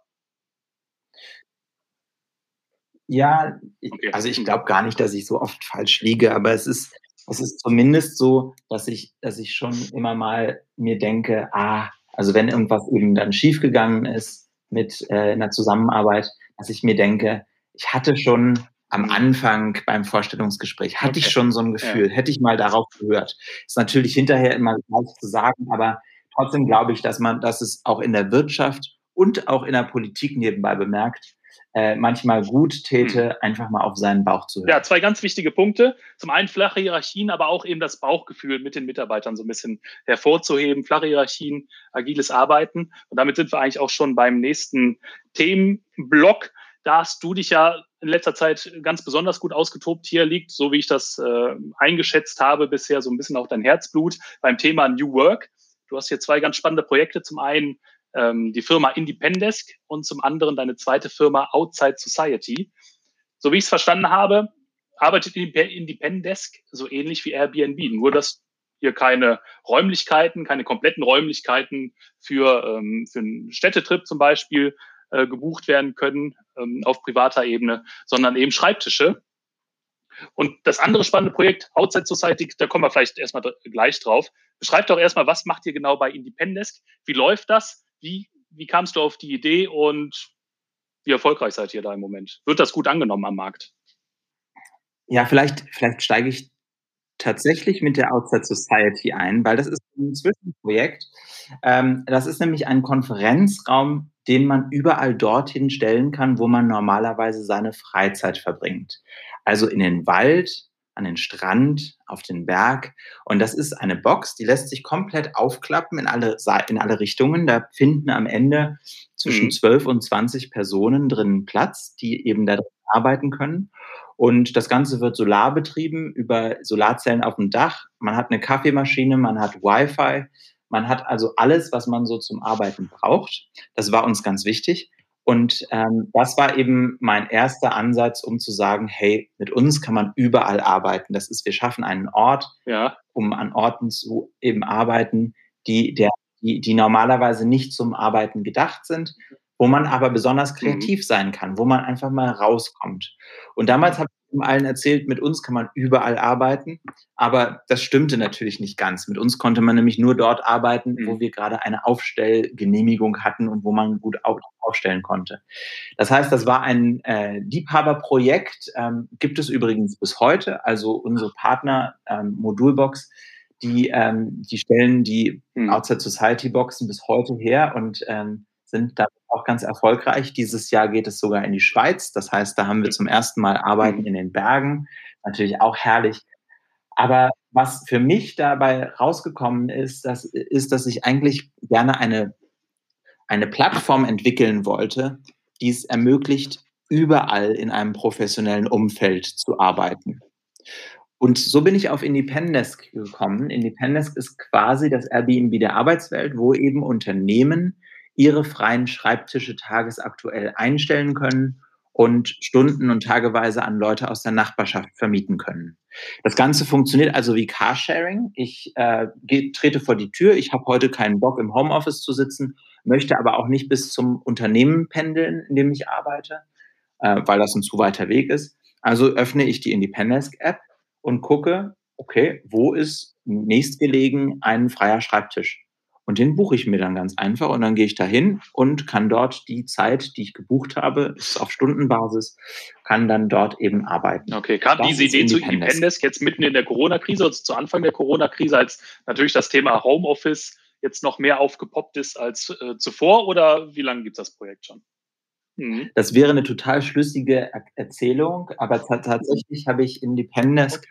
Ja, okay. also ich glaube gar nicht, dass ich so oft falsch liege, aber es ist, es ist zumindest so, dass ich, dass ich schon immer mal mir denke, ah, also wenn irgendwas eben dann schiefgegangen ist mit äh, einer Zusammenarbeit, dass ich mir denke, ich hatte schon am mhm. Anfang beim Vorstellungsgespräch hatte okay. ich schon so ein Gefühl, ja. hätte ich mal darauf gehört. Ist natürlich hinterher immer leicht zu sagen, aber trotzdem glaube ich, dass man, dass es auch in der Wirtschaft und auch in der Politik nebenbei bemerkt, äh, manchmal gut täte, hm. einfach mal auf seinen Bauch zu hören. Ja, zwei ganz wichtige Punkte. Zum einen flache Hierarchien, aber auch eben das Bauchgefühl mit den Mitarbeitern so ein bisschen hervorzuheben. Flache Hierarchien, agiles Arbeiten. Und damit sind wir eigentlich auch schon beim nächsten Themenblock. Da hast du dich ja in letzter Zeit ganz besonders gut ausgetobt. Hier liegt, so wie ich das äh, eingeschätzt habe, bisher so ein bisschen auch dein Herzblut beim Thema New Work. Du hast hier zwei ganz spannende Projekte. Zum einen ähm, die Firma Independesk und zum anderen deine zweite Firma Outside Society. So wie ich es verstanden habe, arbeitet Independesk so ähnlich wie Airbnb, nur dass hier keine Räumlichkeiten, keine kompletten Räumlichkeiten für, ähm, für einen Städtetrip zum Beispiel äh, gebucht werden können ähm, auf privater Ebene, sondern eben Schreibtische. Und das andere spannende Projekt, Outside Society, da kommen wir vielleicht erstmal gleich drauf. Beschreib doch erstmal, was macht ihr genau bei Independesk? Wie läuft das? Wie, wie kamst du auf die Idee und wie erfolgreich seid ihr da im Moment? Wird das gut angenommen am Markt? Ja, vielleicht, vielleicht steige ich tatsächlich mit der Outside Society ein, weil das ist ein Zwischenprojekt. Ähm, das ist nämlich ein Konferenzraum, den man überall dorthin stellen kann, wo man normalerweise seine Freizeit verbringt. Also in den Wald, an den Strand, auf den Berg. Und das ist eine Box, die lässt sich komplett aufklappen in alle, in alle Richtungen. Da finden am Ende zwischen mhm. 12 und 20 Personen drin Platz, die eben da arbeiten können. Und das Ganze wird solarbetrieben über Solarzellen auf dem Dach. Man hat eine Kaffeemaschine, man hat Wi-Fi, man hat also alles, was man so zum Arbeiten braucht. Das war uns ganz wichtig. Und ähm, das war eben mein erster Ansatz, um zu sagen, hey, mit uns kann man überall arbeiten. Das ist, wir schaffen einen Ort, ja. um an Orten zu eben arbeiten, die, der, die, die normalerweise nicht zum Arbeiten gedacht sind. wo man aber besonders mhm. kreativ mhm. sein kann, wo man einfach mal rauskommt. Und damals habe ich allen erzählt, mit uns kann man überall arbeiten, aber das stimmte natürlich nicht ganz. Mit uns konnte man nämlich nur dort arbeiten, mhm. wo wir gerade eine Aufstellgenehmigung hatten und wo man gut aufstellen konnte. Das heißt, das war ein äh, Liebhaberprojekt, ähm, gibt es übrigens bis heute. Also unsere Partner ähm, Modulbox, die, ähm, die stellen die mhm. Outside Society Boxen bis heute her und ähm, sind da auch ganz erfolgreich. Dieses Jahr geht es sogar in die Schweiz. Das heißt, da haben wir zum ersten Mal Arbeiten in den Bergen. Natürlich auch herrlich. Aber was für mich dabei rausgekommen ist, das ist, dass ich eigentlich gerne eine, eine Plattform entwickeln wollte, die es ermöglicht, überall in einem professionellen Umfeld zu arbeiten. Und so bin ich auf Independesk gekommen. Independesk ist quasi das Airbnb der Arbeitswelt, wo eben Unternehmen ihre freien Schreibtische tagesaktuell einstellen können und Stunden und tageweise an Leute aus der Nachbarschaft vermieten können. Das Ganze funktioniert also wie Carsharing. Ich äh, geh, trete vor die Tür. Ich habe heute keinen Bock, im Homeoffice zu sitzen, möchte aber auch nicht bis zum Unternehmen pendeln, in dem ich arbeite, äh, weil das ein zu weiter Weg ist. Also öffne ich die Independence-App und gucke, okay, wo ist nächstgelegen ein freier Schreibtisch? Und den buche ich mir dann ganz einfach und dann gehe ich dahin und kann dort die Zeit, die ich gebucht habe, ist auf Stundenbasis, kann dann dort eben arbeiten. Okay, kam das diese Idee zu Independence jetzt mitten in der Corona-Krise, also zu Anfang der Corona-Krise, als natürlich das Thema Homeoffice jetzt noch mehr aufgepoppt ist als äh, zuvor oder wie lange gibt es das Projekt schon? Mhm. Das wäre eine total schlüssige Erzählung, aber tatsächlich habe ich Independence okay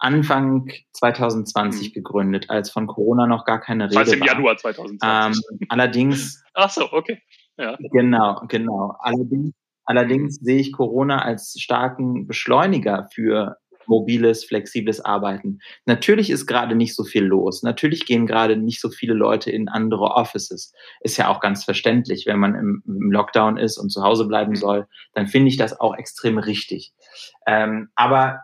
Anfang 2020 mhm. gegründet, als von Corona noch gar keine Rede war. Heißt im Januar 2020. Ähm, allerdings. Ach so, okay. Ja. Genau, genau. Allerdings, allerdings sehe ich Corona als starken Beschleuniger für mobiles, flexibles Arbeiten. Natürlich ist gerade nicht so viel los. Natürlich gehen gerade nicht so viele Leute in andere Offices. Ist ja auch ganz verständlich, wenn man im, im Lockdown ist und zu Hause bleiben mhm. soll, dann finde ich das auch extrem richtig. Ähm, aber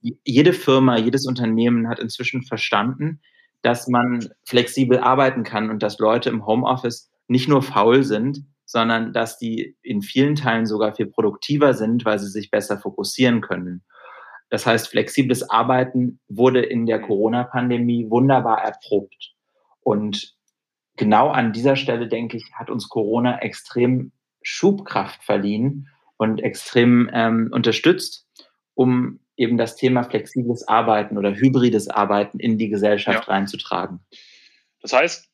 jede Firma, jedes Unternehmen hat inzwischen verstanden, dass man flexibel arbeiten kann und dass Leute im Homeoffice nicht nur faul sind, sondern dass die in vielen Teilen sogar viel produktiver sind, weil sie sich besser fokussieren können. Das heißt, flexibles Arbeiten wurde in der Corona-Pandemie wunderbar erprobt. Und genau an dieser Stelle, denke ich, hat uns Corona extrem Schubkraft verliehen und extrem ähm, unterstützt, um eben das Thema flexibles Arbeiten oder hybrides Arbeiten in die Gesellschaft ja. reinzutragen. Das heißt,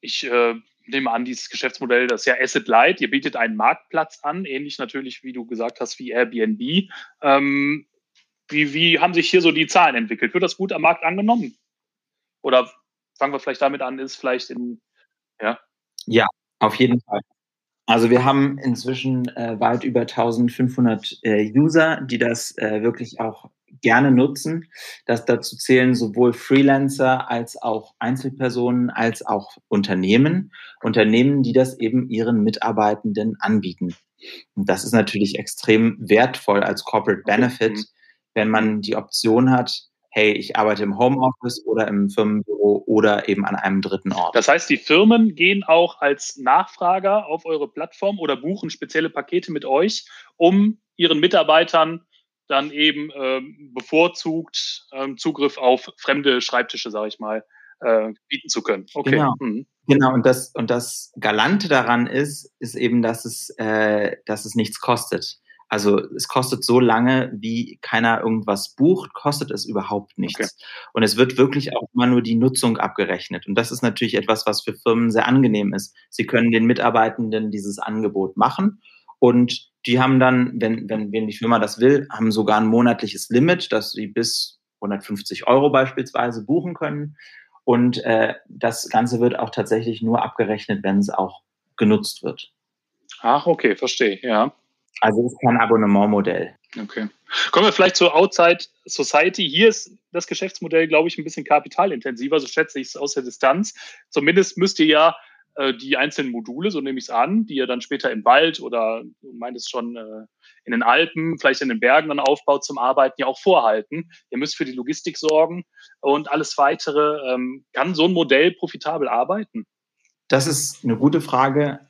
ich äh, nehme an, dieses Geschäftsmodell, das ist ja Asset Light. Ihr bietet einen Marktplatz an, ähnlich natürlich, wie du gesagt hast, wie Airbnb. Ähm, wie, wie haben sich hier so die Zahlen entwickelt? Wird das gut am Markt angenommen? Oder fangen wir vielleicht damit an, ist vielleicht in, ja? Ja, auf jeden Fall. Also wir haben inzwischen äh, weit über 1500 äh, User, die das äh, wirklich auch gerne nutzen. Das dazu zählen sowohl Freelancer als auch Einzelpersonen als auch Unternehmen. Unternehmen, die das eben ihren Mitarbeitenden anbieten. Und das ist natürlich extrem wertvoll als Corporate Benefit, mhm. wenn man die Option hat, hey, ich arbeite im Homeoffice oder im Firmenbüro oder eben an einem dritten Ort. Das heißt, die Firmen gehen auch als Nachfrager auf eure Plattform oder buchen spezielle Pakete mit euch, um ihren Mitarbeitern dann eben ähm, bevorzugt ähm, Zugriff auf fremde Schreibtische, sage ich mal, äh, bieten zu können. Okay. Genau. Mhm. Genau, und das, und das Galante daran ist, ist eben, dass es, äh, dass es nichts kostet. Also es kostet so lange, wie keiner irgendwas bucht, kostet es überhaupt nichts. Okay. Und es wird wirklich auch immer nur die Nutzung abgerechnet. Und das ist natürlich etwas, was für Firmen sehr angenehm ist. Sie können den Mitarbeitenden dieses Angebot machen und die haben dann, wenn, wenn, wenn die Firma das will, haben sogar ein monatliches Limit, dass sie bis 150 Euro beispielsweise buchen können. Und äh, das Ganze wird auch tatsächlich nur abgerechnet, wenn es auch genutzt wird. Ach, okay, verstehe, ja. Also ist kein Abonnementmodell. Okay. Kommen wir vielleicht zur Outside Society. Hier ist das Geschäftsmodell, glaube ich, ein bisschen kapitalintensiver, so schätze ich es aus der Distanz. Zumindest müsst ihr ja äh, die einzelnen Module, so nehme ich es an, die ihr dann später im Wald oder du meintest schon äh, in den Alpen, vielleicht in den Bergen dann aufbaut zum Arbeiten, ja auch vorhalten. Ihr müsst für die Logistik sorgen und alles weitere. Ähm, kann so ein Modell profitabel arbeiten? Das ist eine gute Frage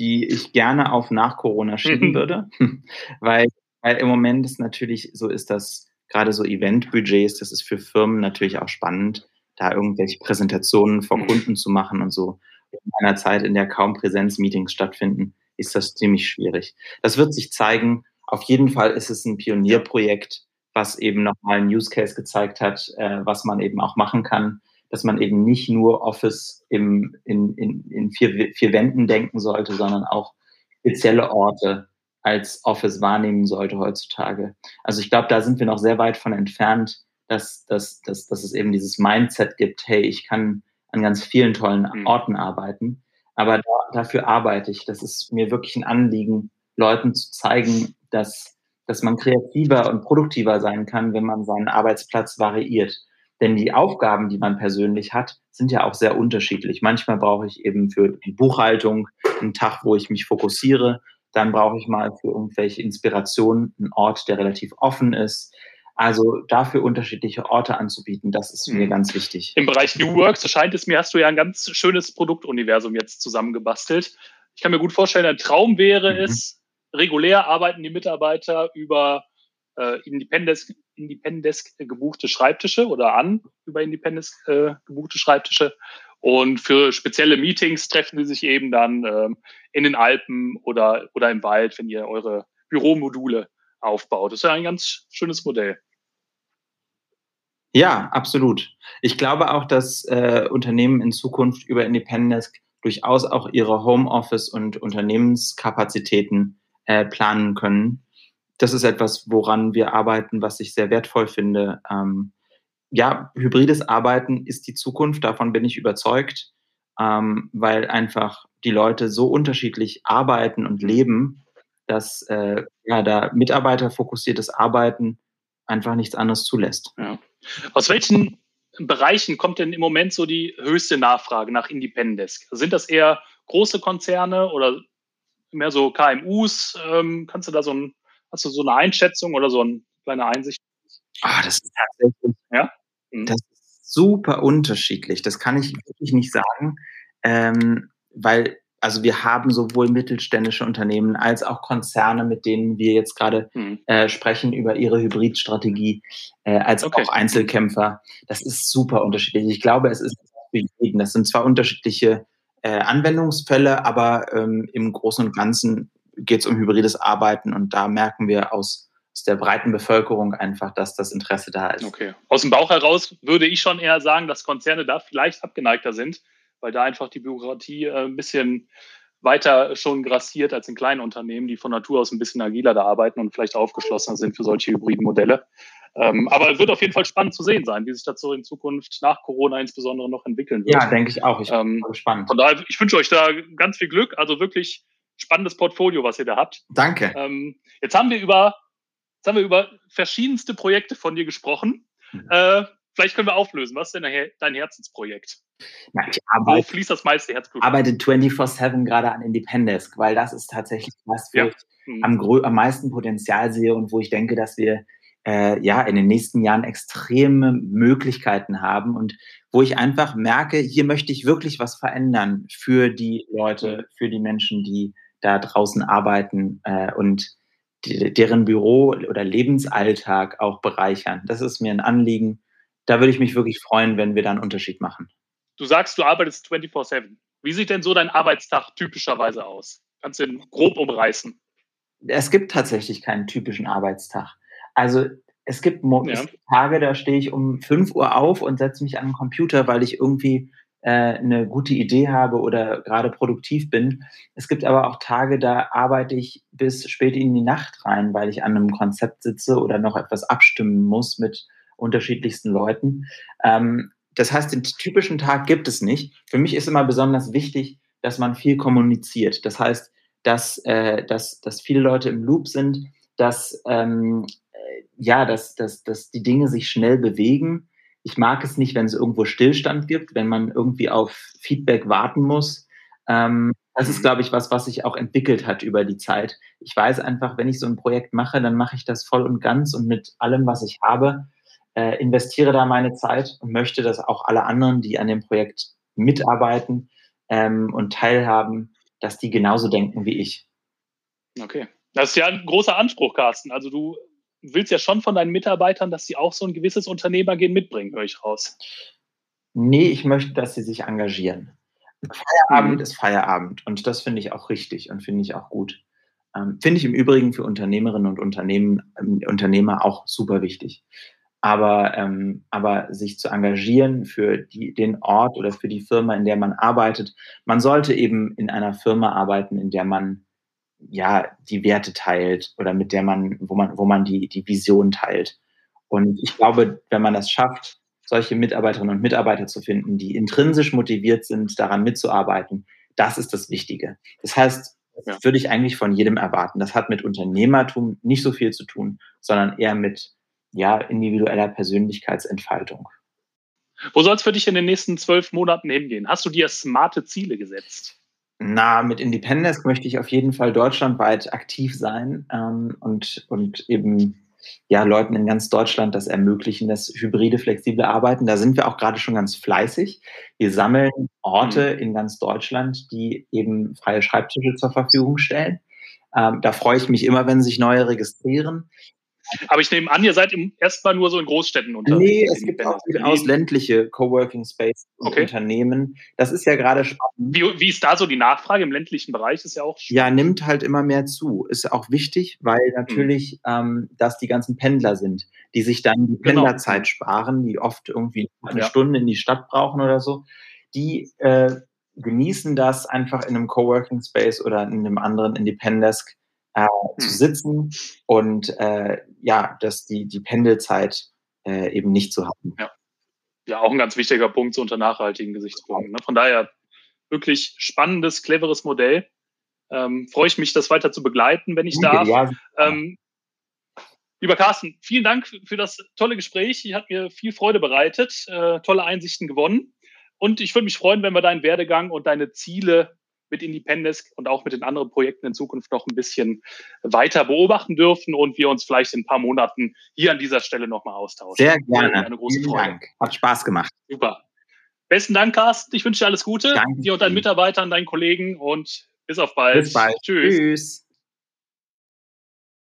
die ich gerne auf nach Corona schieben würde, weil, weil im Moment ist natürlich so ist, dass gerade so Eventbudgets, das ist für Firmen natürlich auch spannend, da irgendwelche Präsentationen vor mhm. Kunden zu machen und so. In einer Zeit, in der kaum Präsenzmeetings stattfinden, ist das ziemlich schwierig. Das wird sich zeigen. Auf jeden Fall ist es ein Pionierprojekt, was eben nochmal ein Use Case gezeigt hat, äh, was man eben auch machen kann, dass man eben nicht nur Office im, in, in, in vier, vier Wänden denken sollte, sondern auch spezielle Orte als Office wahrnehmen sollte heutzutage. Also ich glaube, da sind wir noch sehr weit von entfernt, dass, dass, dass, dass es eben dieses Mindset gibt, hey, ich kann an ganz vielen tollen mhm. Orten arbeiten, aber da, dafür arbeite ich. Das ist mir wirklich ein Anliegen, Leuten zu zeigen, dass, dass man kreativer und produktiver sein kann, wenn man seinen Arbeitsplatz variiert. Denn die Aufgaben, die man persönlich hat, sind ja auch sehr unterschiedlich. Manchmal brauche ich eben für die Buchhaltung einen Tag, wo ich mich fokussiere. Dann brauche ich mal für irgendwelche Inspirationen einen Ort, der relativ offen ist. Also dafür unterschiedliche Orte anzubieten, das ist mir mhm. ganz wichtig. Im Bereich New Work, so scheint es mir, hast du ja ein ganz schönes Produktuniversum jetzt zusammengebastelt. Ich kann mir gut vorstellen, ein Traum wäre mhm. es, regulär arbeiten die Mitarbeiter über äh, Independence, Independence gebuchte Schreibtische oder an über Independence äh, gebuchte Schreibtische. Und für spezielle Meetings treffen sie sich eben dann ähm, in den Alpen oder, oder im Wald, wenn ihr eure Büromodule aufbaut. Das ist ja ein ganz schönes Modell. Ja, absolut. Ich glaube auch, dass äh, Unternehmen in Zukunft über Independence durchaus auch ihre Homeoffice und Unternehmenskapazitäten äh, planen können. Das ist etwas, woran wir arbeiten, was ich sehr wertvoll finde. Ähm, ja, hybrides Arbeiten ist die Zukunft, davon bin ich überzeugt, ähm, weil einfach die Leute so unterschiedlich arbeiten und leben, dass äh, ja, da mitarbeiterfokussiertes Arbeiten einfach nichts anderes zulässt. Ja. Aus welchen Bereichen kommt denn im Moment so die höchste Nachfrage nach Independence? Sind das eher große Konzerne oder mehr so KMUs? Ähm, kannst du da so ein, hast du so eine Einschätzung oder so eine kleine Einsicht? Ah, das ist tatsächlich, ja? Mhm. das ist super unterschiedlich. Das kann ich wirklich nicht sagen, ähm, weil also wir haben sowohl mittelständische Unternehmen als auch Konzerne, mit denen wir jetzt gerade mhm. äh, sprechen über ihre Hybridstrategie, äh, als okay. auch Einzelkämpfer. Das ist super unterschiedlich. Ich glaube, es ist für jeden. Das sind zwar unterschiedliche äh, Anwendungsfälle, aber ähm, im Großen und Ganzen geht es um hybrides Arbeiten und da merken wir aus, aus der breiten Bevölkerung einfach, dass das Interesse da ist. Okay. Aus dem Bauch heraus würde ich schon eher sagen, dass Konzerne da vielleicht abgeneigter sind weil da einfach die Bürokratie äh, ein bisschen weiter schon grassiert als in kleinen Unternehmen, die von Natur aus ein bisschen agiler da arbeiten und vielleicht aufgeschlossener sind für solche hybriden Modelle. Ähm, aber es wird auf jeden Fall spannend zu sehen sein, wie sich das so in Zukunft nach Corona insbesondere noch entwickeln wird. Ja, denke ich auch. Ich bin ähm, gespannt. Von daher, ich wünsche euch da ganz viel Glück. Also wirklich spannendes Portfolio, was ihr da habt. Danke. Ähm, jetzt haben wir über, jetzt haben wir über verschiedenste Projekte von dir gesprochen. Mhm. Äh, vielleicht können wir auflösen. Was ist denn dein Herzensprojekt? Na, ich arbeite, Wo fließt das meiste Herzblut? arbeite 24-7 gerade an Independence, weil das ist tatsächlich was, wo ja. ich mhm. am, am meisten Potenzial sehe und wo ich denke, dass wir äh, ja in den nächsten Jahren extreme Möglichkeiten haben und wo ich einfach merke, hier möchte ich wirklich was verändern für die Leute, für die Menschen, die da draußen arbeiten äh, und die, deren Büro oder Lebensalltag auch bereichern. Das ist mir ein Anliegen. Da würde ich mich wirklich freuen, wenn wir da einen Unterschied machen. Du sagst, du arbeitest 24-7. Wie sieht denn so dein Arbeitstag typischerweise aus? Kannst du den grob umreißen? Es gibt tatsächlich keinen typischen Arbeitstag. Also es gibt ja. Tage, da stehe ich um 5 Uhr auf und setze mich an den Computer, weil ich irgendwie eine gute Idee habe oder gerade produktiv bin. Es gibt aber auch Tage, da arbeite ich bis spät in die Nacht rein, weil ich an einem Konzept sitze oder noch etwas abstimmen muss mit unterschiedlichsten Leuten. Ähm, das heißt, den typischen Tag gibt es nicht. Für mich ist immer besonders wichtig, dass man viel kommuniziert. Das heißt, dass, äh, dass, dass viele Leute im Loop sind, dass, ähm, äh, ja, dass, dass, dass die Dinge sich schnell bewegen. Ich mag es nicht, wenn es irgendwo Stillstand gibt, wenn man irgendwie auf Feedback warten muss. Ähm, das ist, glaube ich, was, was sich auch entwickelt hat über die Zeit. Ich weiß einfach, wenn ich so ein Projekt mache, dann mache ich das voll und ganz und mit allem, was ich habe äh, investiere da meine Zeit und möchte, dass auch alle anderen, die an dem Projekt mitarbeiten ähm, und teilhaben, dass die genauso denken wie ich. Okay. Das ist ja ein großer Anspruch, Carsten. Also du willst ja schon von deinen Mitarbeitern, dass sie auch so ein gewisses Unternehmergehen mitbringen, höre ich raus. Nee, ich möchte, dass sie sich engagieren. Feierabend mhm. ist Feierabend und das finde ich auch richtig und finde ich auch gut. Ähm, finde ich im Übrigen für Unternehmerinnen und Unternehmen, ähm, Unternehmer auch super wichtig. Aber, ähm, aber sich zu engagieren für die, den Ort oder für die Firma, in der man arbeitet, man sollte eben in einer Firma arbeiten, in der man ja die Werte teilt oder mit der man, wo man, wo man die, die Vision teilt. Und ich glaube, wenn man das schafft, solche Mitarbeiterinnen und Mitarbeiter zu finden, die intrinsisch motiviert sind, daran mitzuarbeiten, das ist das Wichtige. Das heißt, ja. würde ich eigentlich von jedem erwarten. Das hat mit Unternehmertum nicht so viel zu tun, sondern eher mit ja, individueller Persönlichkeitsentfaltung. Wo soll es für dich in den nächsten zwölf Monaten hingehen? Hast du dir smarte Ziele gesetzt? Na, mit Independence möchte ich auf jeden Fall deutschlandweit aktiv sein ähm, und, und eben ja, Leuten in ganz Deutschland das ermöglichen, das hybride, flexible Arbeiten. Da sind wir auch gerade schon ganz fleißig. Wir sammeln Orte mhm. in ganz Deutschland, die eben freie Schreibtische zur Verfügung stellen. Ähm, da freue ich mich immer, wenn sich neue registrieren. Aber ich nehme an, ihr seid erstmal nur so in Großstädten unterwegs. Nee, es gibt auch durchaus ländliche Coworking Space okay. Unternehmen. Das ist ja gerade spannend. Wie, wie ist da so die Nachfrage im ländlichen Bereich? Ist ja auch spannend. Ja, nimmt halt immer mehr zu. Ist auch wichtig, weil natürlich mhm. ähm, das die ganzen Pendler sind, die sich dann die genau. Pendlerzeit genau. sparen, die oft irgendwie eine ja. Stunde in die Stadt brauchen oder so. Die äh, genießen das einfach in einem Coworking Space oder in einem anderen Independence äh, zu hm. sitzen und äh, ja, dass die, die Pendelzeit äh, eben nicht zu haben. Ja. ja, auch ein ganz wichtiger Punkt so unter nachhaltigen Gesichtspunkten. Ne? Von daher wirklich spannendes, cleveres Modell. Ähm, freue ich mich, das weiter zu begleiten, wenn ich darf. Ja. Ähm, lieber Carsten, vielen Dank für das tolle Gespräch. Hat mir viel Freude bereitet, äh, tolle Einsichten gewonnen. Und ich würde mich freuen, wenn wir deinen Werdegang und deine Ziele mit Independence und auch mit den anderen Projekten in Zukunft noch ein bisschen weiter beobachten dürfen und wir uns vielleicht in ein paar Monaten hier an dieser Stelle nochmal austauschen. Sehr gerne. Eine große Vielen Freude. Dank. Hat Spaß gemacht. Super. Besten Dank, Carsten. Ich wünsche dir alles Gute. Danke. Dir und deinen Mitarbeitern, deinen Kollegen und bis auf bald. Bis bald. Tschüss. Tschüss.